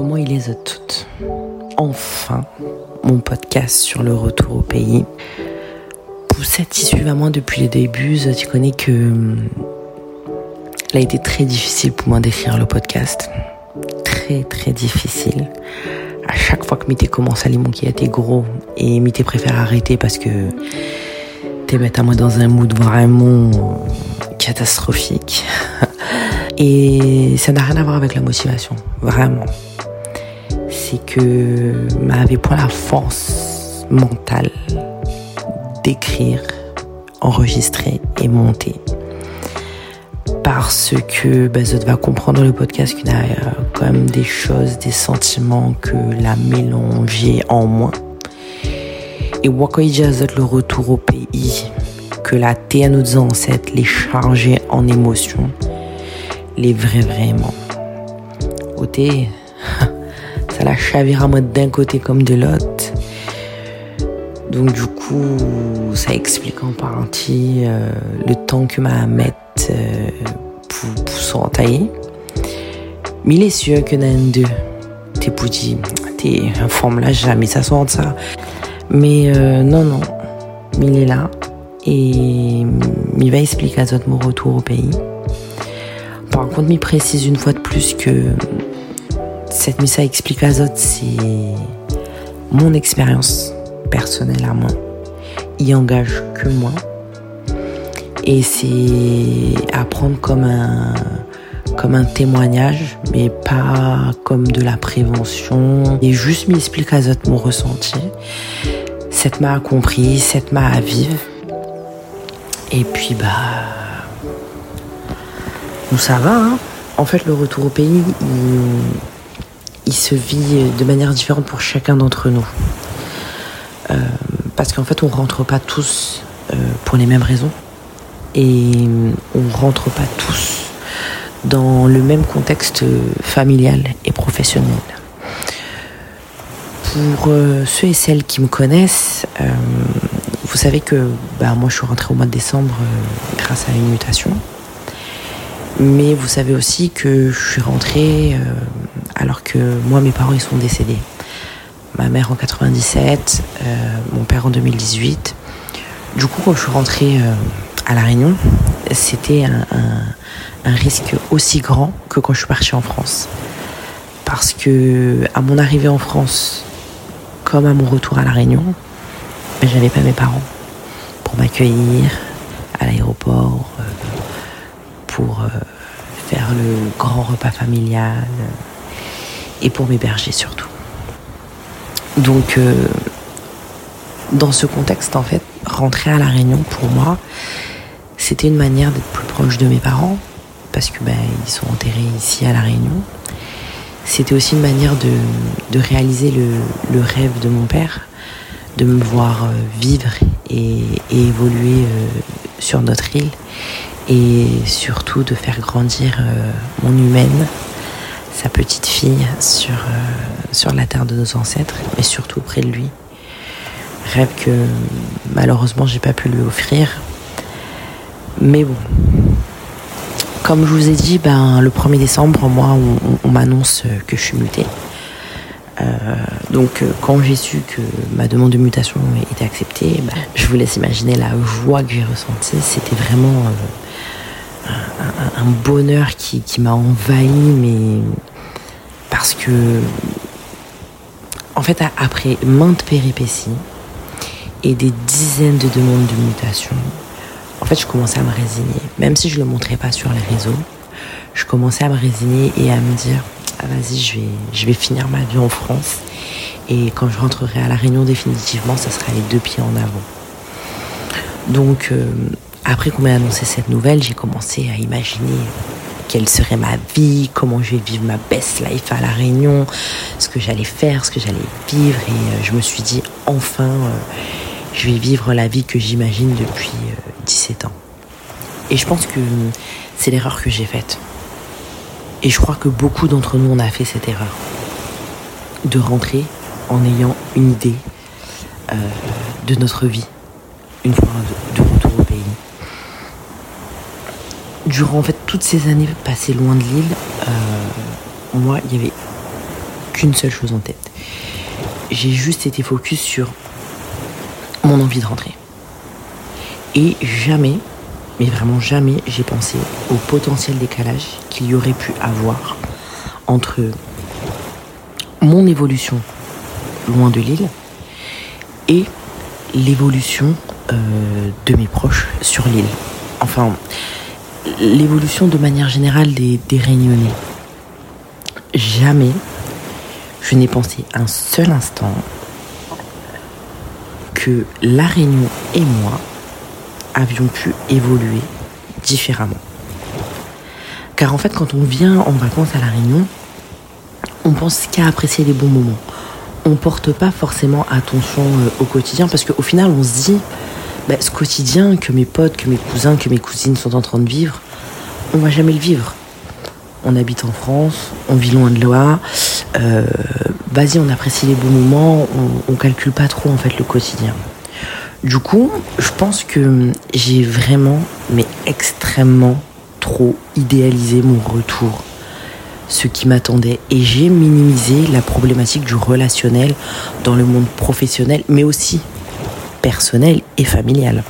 Comment il les a toutes Enfin, mon podcast sur le retour au pays. Pour cette à moi depuis les débuts, tu connais que hum, il a été très difficile pour moi d'écrire le podcast. Très très difficile. À chaque fois que Mité commence à lire mon qui était gros et Mité préfère arrêter parce que t'es mettre à moi dans un mood vraiment catastrophique. Et ça n'a rien à voir avec la motivation, vraiment. C'est que m'avait pas la force mentale d'écrire, enregistrer et monter. Parce que bah, ça va comprendre le podcast qu'il a quand même des choses, des sentiments que la mélanger en moi. Et Wakoïja le retour au pays, que la terre à nos ancêtres les charger en émotions les vrais vraiment. Côté, ça la chavira moi d'un côté comme de l'autre. Donc du coup, ça explique en partie euh, le temps que m'a mettre euh, pour, pour s'entailler. Mais il est sûr que dans deux, t'es pouti, t'es en forme là, jamais ça sort ça. Mais euh, non, non, il est là et il va expliquer à mon retour au pays. Par contre, m'y précise une fois de plus que cette mise à explique à Zot, c'est mon expérience personnelle à moi. Il engage que moi. Et c'est à prendre comme un, comme un témoignage, mais pas comme de la prévention. Et juste m'explique à Zot mon ressenti. Cette m'a compris, cette m'a à vivre. Et puis, bah, nous ça va. Hein. en fait, le retour au pays, il, se vit de manière différente pour chacun d'entre nous. Euh, parce qu'en fait, on rentre pas tous euh, pour les mêmes raisons. Et on rentre pas tous dans le même contexte familial et professionnel. Pour euh, ceux et celles qui me connaissent, vous savez que bah, moi je suis rentrée au mois de décembre grâce à une mutation. Mais vous savez aussi que je suis rentrée euh, alors que moi, mes parents, ils sont décédés. Ma mère en 97, euh, mon père en 2018. Du coup, quand je suis rentrée euh, à La Réunion, c'était un, risque aussi grand que quand je suis partie en France. Parce que à mon arrivée en France, comme à mon retour à La Réunion, ben, j'avais pas mes parents pour m'accueillir à l'aéroport, pour euh, faire le grand repas familial euh, et pour m'héberger surtout. Donc, euh, dans ce contexte, en fait, rentrer à La Réunion pour moi, c'était une manière d'être plus proche de mes parents parce que ben, ils sont enterrés ici à La Réunion. C'était aussi une manière de, réaliser le, rêve de mon père, de me voir vivre et, évoluer sur notre île et surtout de faire grandir euh, mon humaine, sa petite fille sur, euh, sur la terre de nos ancêtres, mais surtout près de lui. Rêve que malheureusement j'ai pas pu lui offrir. Mais bon, comme je vous ai dit, ben, le 1er décembre, moi, on, m'annonce que je suis mutée. Euh, donc quand j'ai su que ma demande de mutation était acceptée, ben, je vous laisse imaginer la joie que j'ai ressentie. C'était vraiment un, bonheur qui, m'a envahi, mais parce que, en fait, après maintes péripéties et des dizaines de demandes de mutation, en fait, je commençais à me résigner. Même si je ne le montrais pas sur les réseaux, je commençais à me résigner et à me dire ah, vas-y, je vais, je vais finir ma vie en France. Et quand je rentrerai à La Réunion définitivement, ça sera les deux pieds en avant. Donc, euh, après qu'on m'ait annoncé cette nouvelle, j'ai commencé à imaginer quelle serait ma vie, comment je vais vivre ma best life à La Réunion, ce que j'allais faire, ce que j'allais vivre. Et euh, je me suis dit, enfin, euh, je vais vivre la vie que j'imagine depuis 17 euh, ans. Et je pense que c'est l'erreur que j'ai faite. Et je crois que beaucoup d'entre nous, on a fait cette erreur. De rentrer en ayant une idée de notre vie, une fois de retour au pays durant en fait toutes ces années passées loin de l'île, euh, moi, il n'y avait qu'une seule chose en tête. J'ai juste été focus sur mon envie de rentrer. Et jamais, mais vraiment jamais, j'ai pensé au potentiel décalage qu'il y aurait pu avoir entre mon évolution loin de l'île et l'évolution euh, de mes proches sur l'île. Enfin, l'évolution de manière générale des, des Réunionnais. Jamais je n'ai pensé un seul instant que La Réunion et moi avions pu évoluer différemment. Car en fait, quand on vient en vacances à La Réunion, on pense qu'à apprécier les bons moments. On porte pas forcément attention euh, au quotidien parce qu'au final, on se dit, bah, ce quotidien que mes potes, que mes cousins, que mes cousines sont en train de vivre, on va jamais le vivre. On habite en France, on vit loin de là. Euh, vas-y, on apprécie les bons moments, on, on calcule pas trop en fait le quotidien. Du coup, je pense que j'ai vraiment, mais extrêmement trop idéalisé mon retour, ce qui m'attendait, et j'ai minimisé la problématique du relationnel dans le monde professionnel, mais aussi personnel et familial.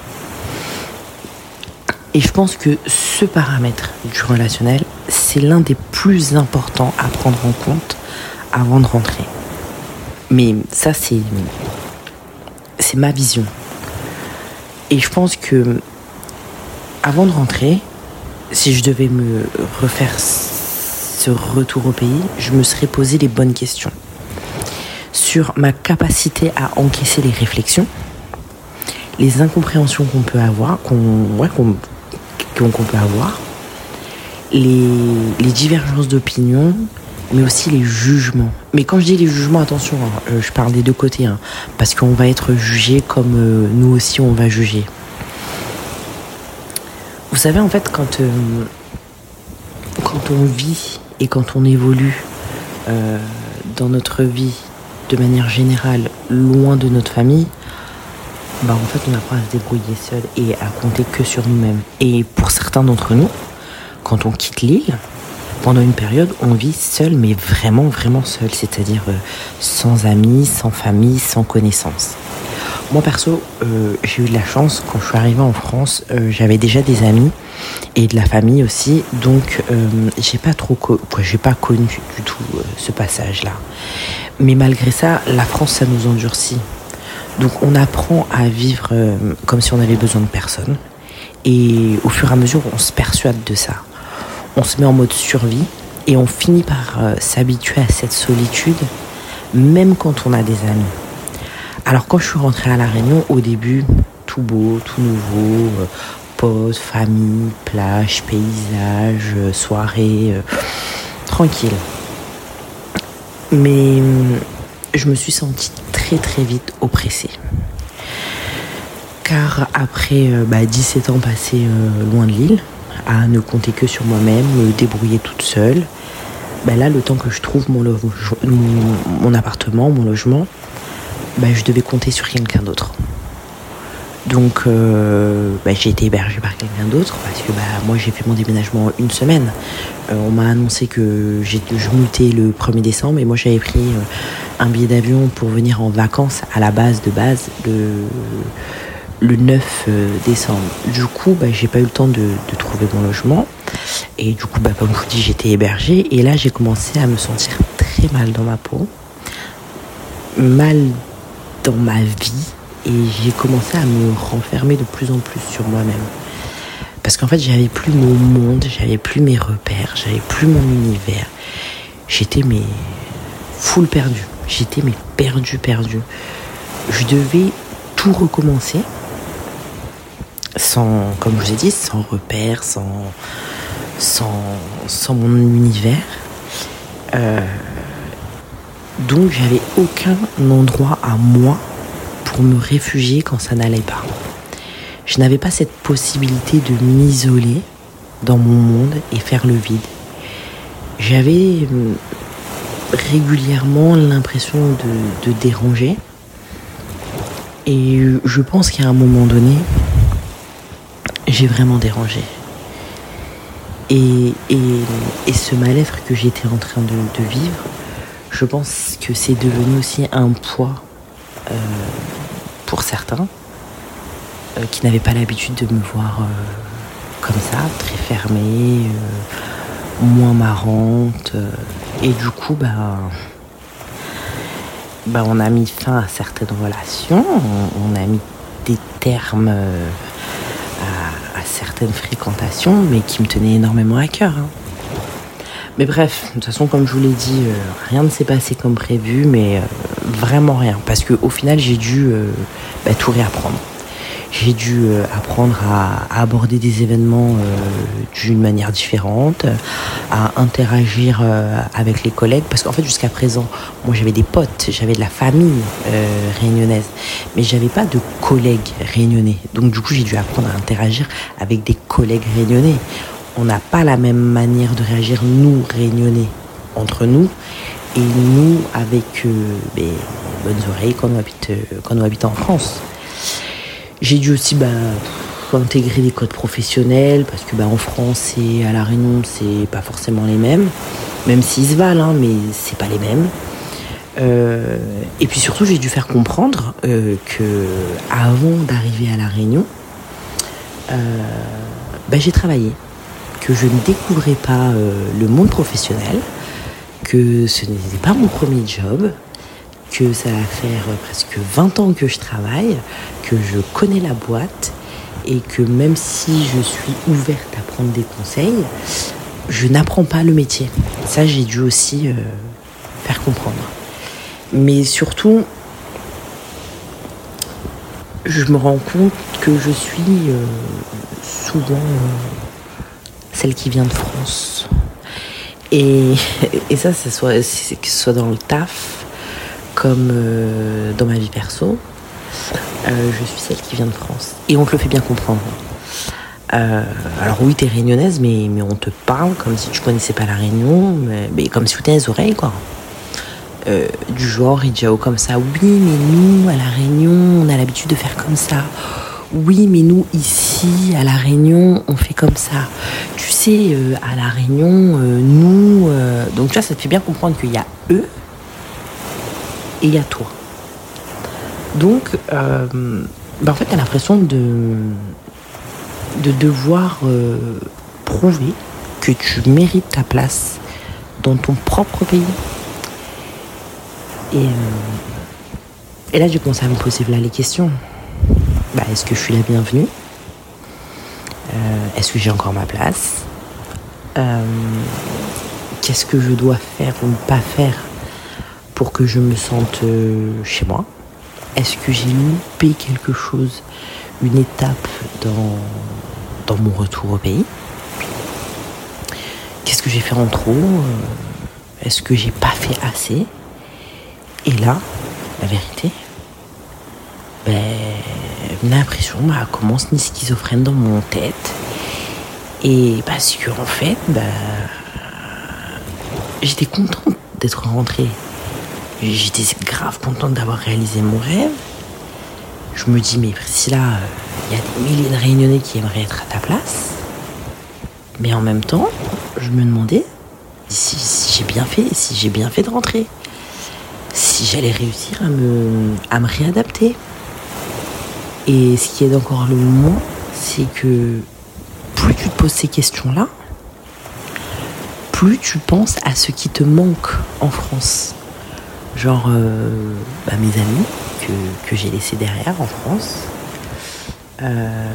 Et je pense que ce paramètre du relationnel, c'est l'un des plus importants à prendre en compte avant de rentrer. Mais ça, c'est, ma vision. Et je pense que avant de rentrer, si je devais me refaire ce retour au pays, je me serais posé les bonnes questions sur ma capacité à encaisser les réflexions, les incompréhensions qu'on peut avoir, qu'on ouais, peut avoir, les, divergences d'opinion, mais aussi les jugements. Mais quand je dis les jugements, attention, hein, euh, je parle des deux côtés, hein, parce qu'on va être jugé comme euh, nous aussi on va juger. Vous savez, en fait, quand, euh, quand on vit et quand on évolue dans notre vie de manière générale loin de notre famille, bah en fait on apprend à se débrouiller seul et à compter que sur nous-mêmes. Et pour certains d'entre nous, quand on quitte l'île, pendant une période, on vit seul, mais vraiment, vraiment seul, c'est-à-dire euh, sans amis, sans famille, sans connaissances. Moi perso, euh, j'ai eu de la chance quand je suis arrivée en France, euh, j'avais déjà des amis et de la famille aussi, donc j'ai pas trop, j'ai pas connu du tout ce passage-là. Mais malgré ça, la France, ça nous endurcit. Donc on apprend à vivre comme si on avait besoin de personne. Et au fur et à mesure, on se persuade de ça on se met en mode survie et on finit par euh, s'habituer à cette solitude, même quand on a des amis. Alors quand je suis rentrée à La Réunion, au début, tout beau, tout nouveau, euh, famille, plage, paysage, euh, soirée, tranquille. Mais je me suis sentie très vite oppressée. Car après 17 bah, ans passés loin de l'île, à ne compter que sur moi-même, me débrouiller toute seule. Ben là, le temps que je trouve mon, mon, appartement, mon logement, ben je devais compter sur quelqu'un d'autre. Donc euh, ben j'ai été hébergée par quelqu'un d'autre parce que ben, moi j'ai fait mon déménagement une semaine. Euh, on m'a annoncé que je mutais le 1er décembre et moi j'avais pris euh, un billet d'avion pour venir en vacances à la base de base le 9 euh, décembre. Du coup, bah, j'ai pas eu le temps de, trouver mon logement. Et du coup, bah, comme je vous dis, j'étais hébergée. Et là, j'ai commencé à me sentir très mal dans ma peau. Mal dans ma vie. Et j'ai commencé à me renfermer de plus en plus sur moi-même. Parce qu'en fait, j'avais plus mon monde, j'avais plus mes repères, j'avais plus mon univers. J'étais mais full perdu. J'étais mais perdu, perdu. Je devais tout recommencer sans, comme je vous ai dit, sans repère, sans, sans, sans mon univers. Euh, donc j'avais aucun endroit à moi me réfugier quand ça n'allait pas. Je n'avais pas cette possibilité de m'isoler dans mon monde et faire le vide. J'avais euh, régulièrement l'impression de, déranger. Et je pense qu'à un moment donné, j'ai vraiment dérangé. Et, et, ce mal-être que j'étais en train de, vivre, Je pense que c'est devenu aussi un poids euh, pour certains euh, qui n'avaient pas l'habitude de me voir comme ça, très fermée, moins marrante. et du coup, bah, bah, on a mis fin à certaines relations, on, a mis des termes à, certaines fréquentations, mais qui me tenaient énormément à cœur. Hein. Mais bref, de toute façon, comme je vous l'ai dit, euh, rien ne s'est passé comme prévu, mais euh, vraiment rien. Parce qu'au final, j'ai dû euh, bah, tout réapprendre. J'ai dû apprendre à, aborder des événements d'une manière différente, à interagir avec les collègues. Parce qu'en fait, jusqu'à présent, moi j'avais des potes, j'avais de la famille réunionnaise, mais j'avais pas de collègues réunionnais. Donc du coup, j'ai dû apprendre à interagir avec des collègues réunionnais on n'a pas la même manière de réagir, nous, réunionnais, entre nous, et nous, avec euh, ben, bonnes oreilles quand on habite, euh, habite en France. J'ai dû aussi bah, intégrer des codes professionnels, parce que bah, en France et à La Réunion, c'est pas forcément les mêmes, même s'ils se valent, hein, mais c'est pas les mêmes. Euh, et puis surtout, j'ai dû faire comprendre que avant d'arriver à La Réunion, j'ai travaillé que je ne découvrais pas euh, le monde professionnel, que ce n'était pas mon premier job, que ça va faire presque 20 ans que je travaille, que je connais la boîte et que même si je suis ouverte à prendre des conseils, je n'apprends pas le métier. Ça, j'ai dû aussi euh, faire comprendre. Mais surtout, je me rends compte que je suis euh, souvent celle qui vient de France. Et, ça, ce soit, que ce soit dans le taf comme euh, dans ma vie perso, euh, je suis celle qui vient de France. Et on te le fait bien comprendre. Euh, alors oui, t'es réunionnaise, mais, on te parle comme si tu connaissais pas la Réunion, mais, comme si tu les oreilles, quoi. du genre, il dit comme ça, oui, mais nous, à la Réunion, on a l'habitude de faire comme ça oui, mais nous ici à la Réunion, on fait comme ça. Tu sais, euh, à la Réunion, euh, nous, euh, donc tu vois, ça te fait bien comprendre qu'il y a eux et il y a toi. Donc, bah, en fait, tu as l'impression de, de devoir prouver que tu mérites ta place dans ton propre pays. Et, là, j'ai commencé à me poser les questions. Bah, est-ce que je suis la bienvenue? Euh, Est-ce que j'ai encore ma place euh, Qu'est-ce que je dois faire ou ne pas faire pour que je me sente euh, chez moi? Est-ce que j'ai loupé quelque chose, une étape dans, mon retour au pays? Qu'est-ce que j'ai fait en trop? Est-ce que j'ai pas fait assez? Et là, la vérité, ben, l'impression bah, commence une schizophrène dans mon tête. Et parce que en fait, bah, j'étais contente d'être rentrée. J'étais grave contente d'avoir réalisé mon rêve. Je me dis, mais Priscilla, il y a des milliers de réunionnais qui aimeraient être à ta place. Mais en même temps, je me demandais si, j'ai bien fait, si j'ai bien fait de rentrer. Si j'allais réussir à me, à me réadapter. Et ce qui est encore le moins, c'est que ces questions-là, plus tu penses à ce qui te manque en France. Genre euh, bah, mes amis que, j'ai laissés derrière en France, euh,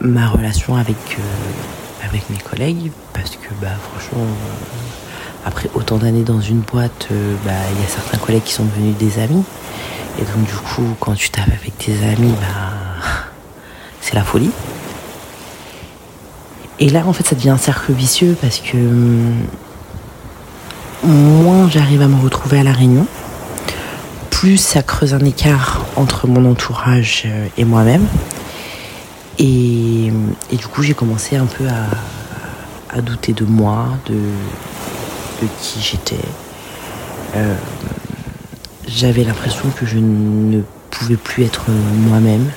ma relation avec, euh, avec mes collègues, parce que bah, franchement, après autant d'années dans une boîte, bah, il y a certains collègues qui sont devenus des amis. Et donc du coup, quand tu tapes avec tes amis, bah, c'est la folie. Et là, en fait, ça devient un cercle vicieux parce que hum, moins j'arrive à me retrouver à la Réunion, plus ça creuse un écart entre mon entourage euh, et moi-même. Et, du coup, j'ai commencé un peu à, douter de moi, de, qui j'étais. Euh, j'avais l'impression que je ne pouvais plus être moi-même,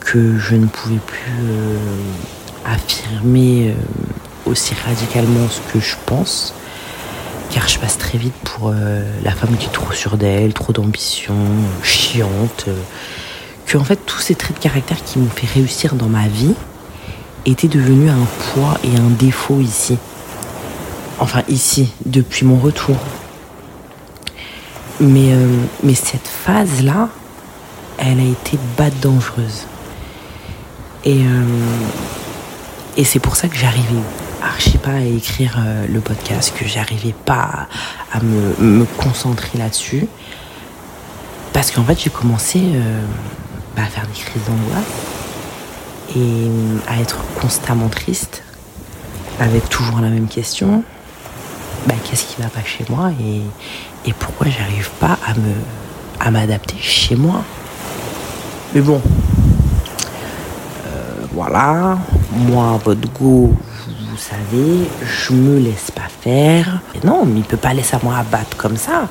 que je ne pouvais plus euh, affirmer euh, aussi radicalement ce que je pense, car je passe très vite pour la femme qui est trop sûre d'elle, trop d'ambition, chiante. que en fait tous ces traits de caractère qui m'ont fait réussir dans ma vie étaient devenus un poids et un défaut ici. Enfin ici, depuis mon retour. Mais, mais cette phase-là, elle a été bad dangereuse. Et, euh, et c'est pour ça que j'arrivais archi pas à écrire euh, le podcast, que j'arrivais pas à me, concentrer là-dessus. Parce qu'en fait, j'ai commencé euh, bah, à faire des crises d'angoisse et à être constamment triste, avec toujours la même question. Bah, qu'est-ce qui va pas chez moi et, pourquoi j'arrive pas à me à m'adapter chez moi? Mais bon, euh, voilà, moi, votre goût, vous savez, je me laisse pas faire. Non, mais il peut pas laisser moi abattre comme ça.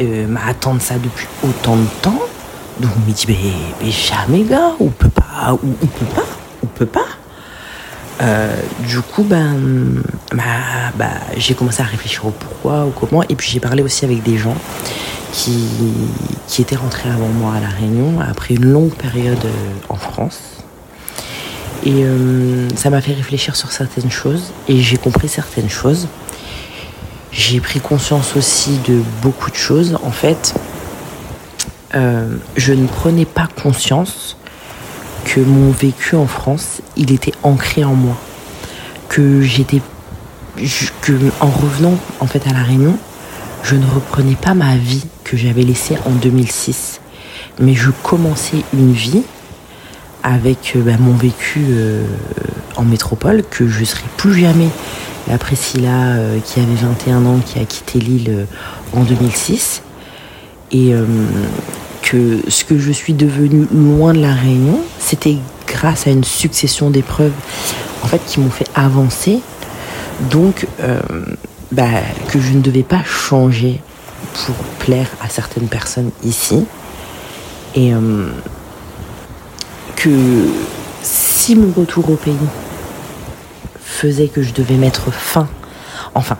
Euh, m'attendre ça depuis autant de temps. Donc il me dit, mais, jamais gars, on peut pas, on, peut pas, on peut pas. Euh, du coup, ben, bah, j'ai commencé à réfléchir au pourquoi, au comment, et puis j'ai parlé aussi avec des gens qui, qui était rentré avant moi à La Réunion après une longue période euh, en France. Et euh, ça m'a fait réfléchir sur certaines choses et j'ai compris certaines choses. J'ai pris conscience aussi de beaucoup de choses. En fait, euh, je ne prenais pas conscience que mon vécu en France, il était ancré en moi. Que j'étais. que en revenant en fait à La Réunion, je ne reprenais pas ma vie que j'avais laissée en 2006, mais je commençais une vie avec euh, bah, mon vécu euh, en métropole, que je ne serai plus jamais la Priscilla euh, qui avait 21 ans, qui a quitté l'île en 2006, et que ce que je suis devenue loin de la Réunion, c'était grâce à une succession d'épreuves en fait qui m'ont fait avancer. Donc bah, que je ne devais pas changer pour plaire à certaines personnes ici. Et que si mon retour au pays faisait que je devais mettre fin, enfin,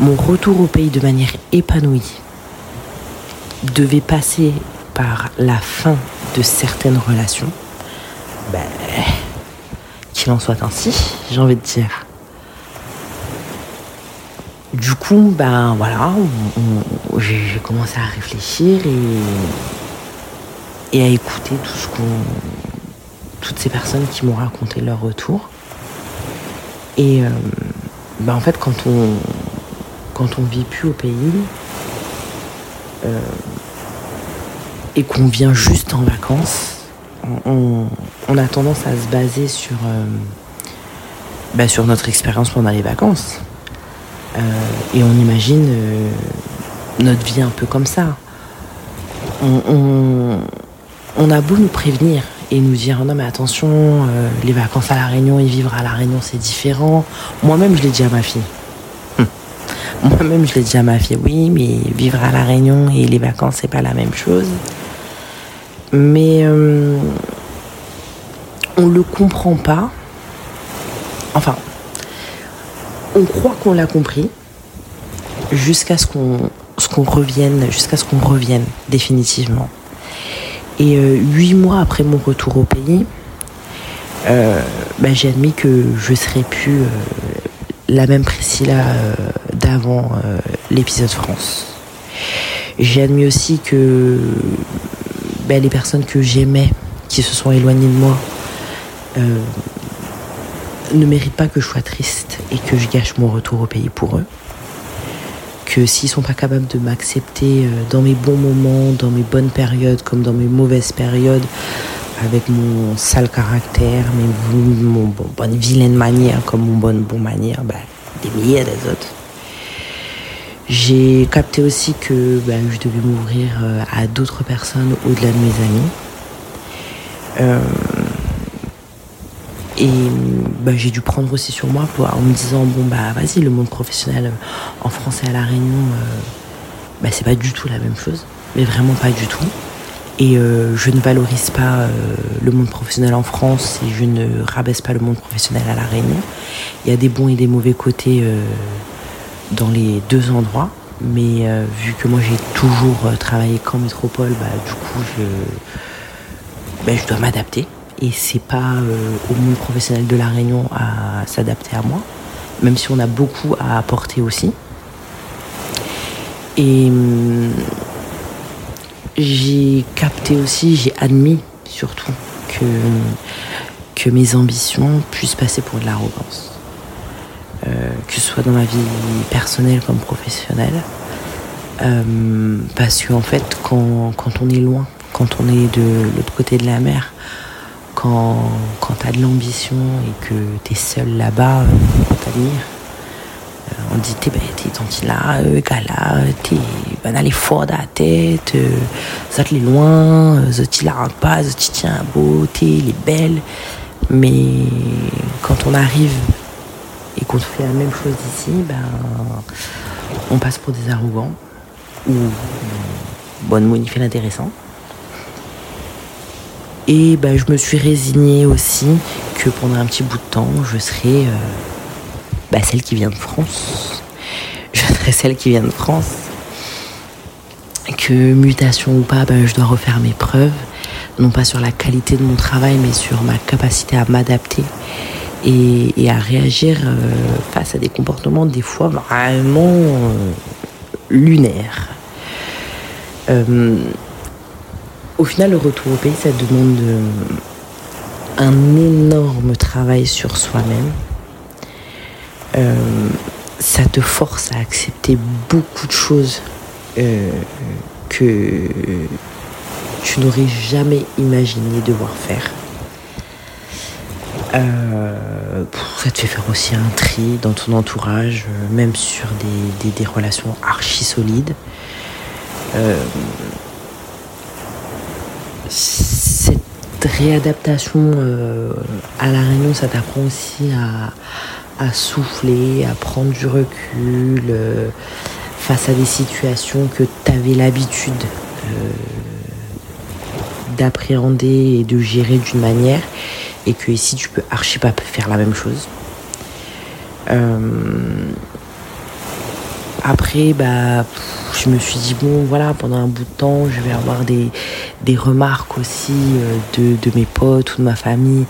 mon retour au pays de manière épanouie devait passer par la fin de certaines relations, ben, qu'il en soit ainsi, j'ai envie de dire. Du coup, ben voilà, j'ai commencé à réfléchir et, à écouter tout ce qu'on, toutes ces personnes qui m'ont raconté leur retour. Et euh, ben en fait, quand on quand vit plus au pays euh, et qu'on vient juste en vacances, on, a tendance à se baser sur euh, sur notre expérience pendant les vacances. Et on imagine notre vie un peu comme ça. On, a beau nous prévenir et nous dire non mais attention, euh, les vacances à la Réunion et vivre à la Réunion c'est différent. Moi-même je l'ai dit à ma fille. Hum. Moi-même je l'ai dit à ma fille, oui mais vivre à la Réunion et les vacances c'est pas la même chose. Mais on le comprend pas. Enfin, on croit qu'on l'a compris jusqu'à ce qu'on ce qu'on revienne, jusqu'à ce qu'on revienne définitivement. Et euh, huit mois après mon retour au pays, euh, bah, j'ai admis que je serais plus euh, la même Priscilla d'avant l'épisode France. J'ai admis aussi que bah, les personnes que j'aimais, qui se sont éloignées de moi, ne méritent pas que je sois triste et que je gâche mon retour au pays pour eux. Que s'ils sont pas capables de m'accepter euh, dans mes bons moments, dans mes bonnes périodes comme dans mes mauvaises périodes, avec mon sale caractère, mes, mon bon, bonne vilaine manière comme mon bonne bon manière, bah, des milliers des autres. J'ai capté aussi que bah, je devais m'ouvrir euh, à d'autres personnes au-delà de mes amis. Euh, et bah, j'ai dû prendre aussi sur moi en me disant bon bah vas-y le monde professionnel en français à la Réunion euh, bah, c'est pas du tout la même chose mais vraiment pas du tout et euh, je ne valorise pas euh, le monde professionnel en France et je ne rabaisse pas le monde professionnel à la Réunion il y a des bons et des mauvais côtés dans les deux endroits. Mais euh, vu que moi j'ai toujours euh, travaillé qu'en métropole, bah, du coup je, bah, je dois m'adapter. Et c'est pas au monde professionnel de la Réunion à s'adapter à moi, même si on a beaucoup à apporter aussi. Et hum, j'ai capté aussi, j'ai admis surtout que, que mes ambitions puissent passer pour de l'arrogance. Euh, que ce soit dans ma vie personnelle comme professionnelle. Euh, parce qu'en fait, quand, on est loin, quand on est de l'autre côté de la mer, quand, quand tu as de l'ambition et que tu es seul là-bas, euh, t'admire, on dit t'es t'es là, gala, t'es ben aller fort dans la tête, ça te loin, t'y la pas, ça t'y tient à beauté, il est belle. Mais quand on arrive et qu'on fait la même chose ici, ben, on passe pour des arrogants ou bonne mot, fait l'intéressant. Et ben, je me suis résignée aussi que pendant un petit bout de temps, je serai euh, ben, celle qui vient de France. Je serai celle qui vient de France. Que mutation ou pas, ben, je dois refaire mes preuves. Non pas sur la qualité de mon travail, mais sur ma capacité à m'adapter et, à réagir euh, face à des comportements des fois vraiment euh, lunaires. Au final, le retour au pays, ça demande un énorme travail sur soi-même. ça te force à accepter beaucoup de choses que tu n'aurais jamais imaginé devoir faire. Euh, ça te fait faire aussi un tri dans ton entourage, euh, même sur des, relations archi solides. Euh, cette réadaptation à la réunion, ça t'apprend aussi à, souffler, à prendre du recul face à des situations que tu avais l'habitude d'appréhender et de gérer d'une manière et que ici tu peux archi pas faire la même chose. Euh, après, bah, je me suis dit, bon, voilà, pendant un bout de temps, je vais avoir des, remarques aussi euh, de, mes potes ou de ma famille,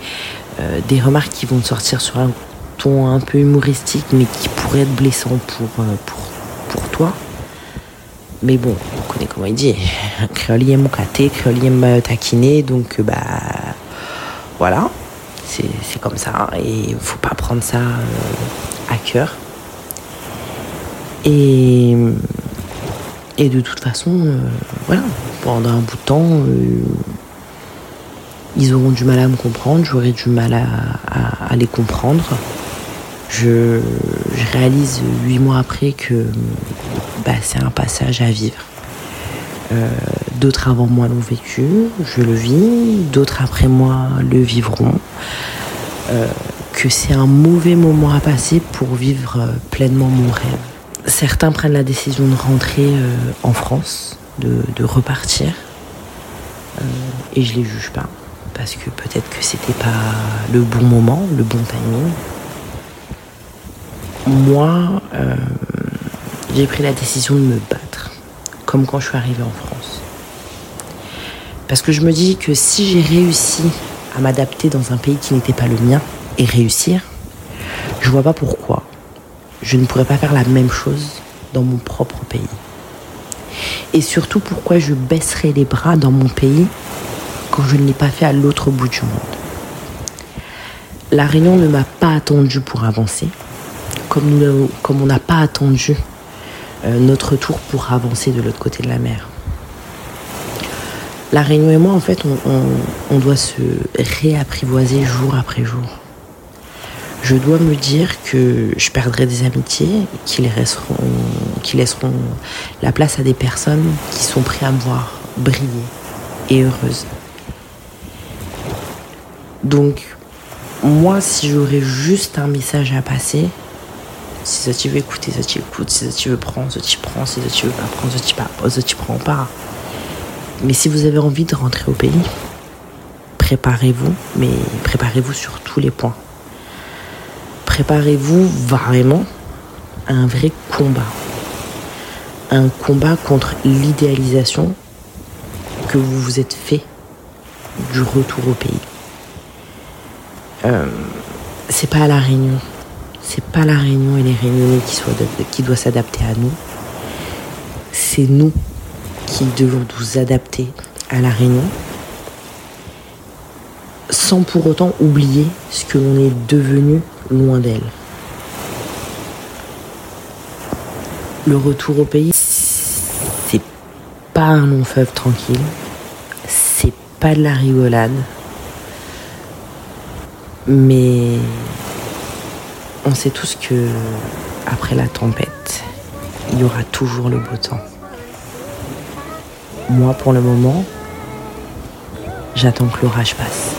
euh, des remarques qui vont sortir sur un ton un peu humoristique, mais qui pourraient être blessants pour, pour, pour toi. Mais bon, on connaît comment il dit. Créole aime caté, créole aime taquiner, donc bah voilà c'est comme ça et il faut pas prendre ça euh, à cœur. Et, et de toute façon, euh, voilà, pendant un bout de temps, euh, ils auront du mal à me comprendre, j'aurai du mal à, les comprendre. Je, réalise huit mois après que bah, c'est un passage à vivre. D'autres avant moi l'ont vécu, je le vis, d'autres après moi le vivront. Euh, que c'est un mauvais moment à passer pour vivre euh, pleinement mon rêve. Certains prennent la décision de rentrer euh, en France, de, repartir, et je les juge pas, parce que peut-être que c'était pas le bon moment, le bon timing. Moi, j'ai pris la décision de me battre, comme quand je suis arrivée en France. Parce que je me dis que si j'ai réussi à m'adapter dans un pays qui n'était pas le mien et réussir, je vois pas pourquoi je ne pourrais pas faire la même chose dans mon propre pays. Et surtout pourquoi je baisserais les bras dans mon pays quand je ne l'ai pas fait à l'autre bout du monde? La Réunion ne m'a pas attendu pour avancer, comme, on n'a pas attendu euh, notre tour pour avancer de l'autre côté de la mer. La Réunion et moi, en fait, on, doit se réapprivoiser jour après jour. Je dois me dire que je perdrai des amitiés qui, laisseront, laisseront la place à des personnes qui sont prêtes à me voir briller et heureuse. Donc, moi, si j'aurais juste un message à passer, si ça tu veux écouter, ça tu écoutes, si ça tu veux prendre, ça tu prends, si ça tu veux pas prendre, ça tu pas, ça tu prends pas. Mais si vous avez envie de rentrer au pays, préparez-vous, mais préparez-vous sur tous les points. Préparez-vous vraiment un vrai combat. Un combat contre l'idéalisation que vous vous êtes fait du retour au pays. Euh, c'est pas la Réunion. C'est pas la Réunion et les Réunionnais qui doivent s'adapter à nous. C'est nous qui devons nous adapter à la Réunion sans pour autant oublier ce que l'on est devenu loin d'elle. Le retour au pays, c'est pas un long fleuve tranquille, c'est pas de la rigolade, mais on sait tous que après la tempête, il y aura toujours le beau temps. Moi, pour le moment, j'attends que l'orage passe.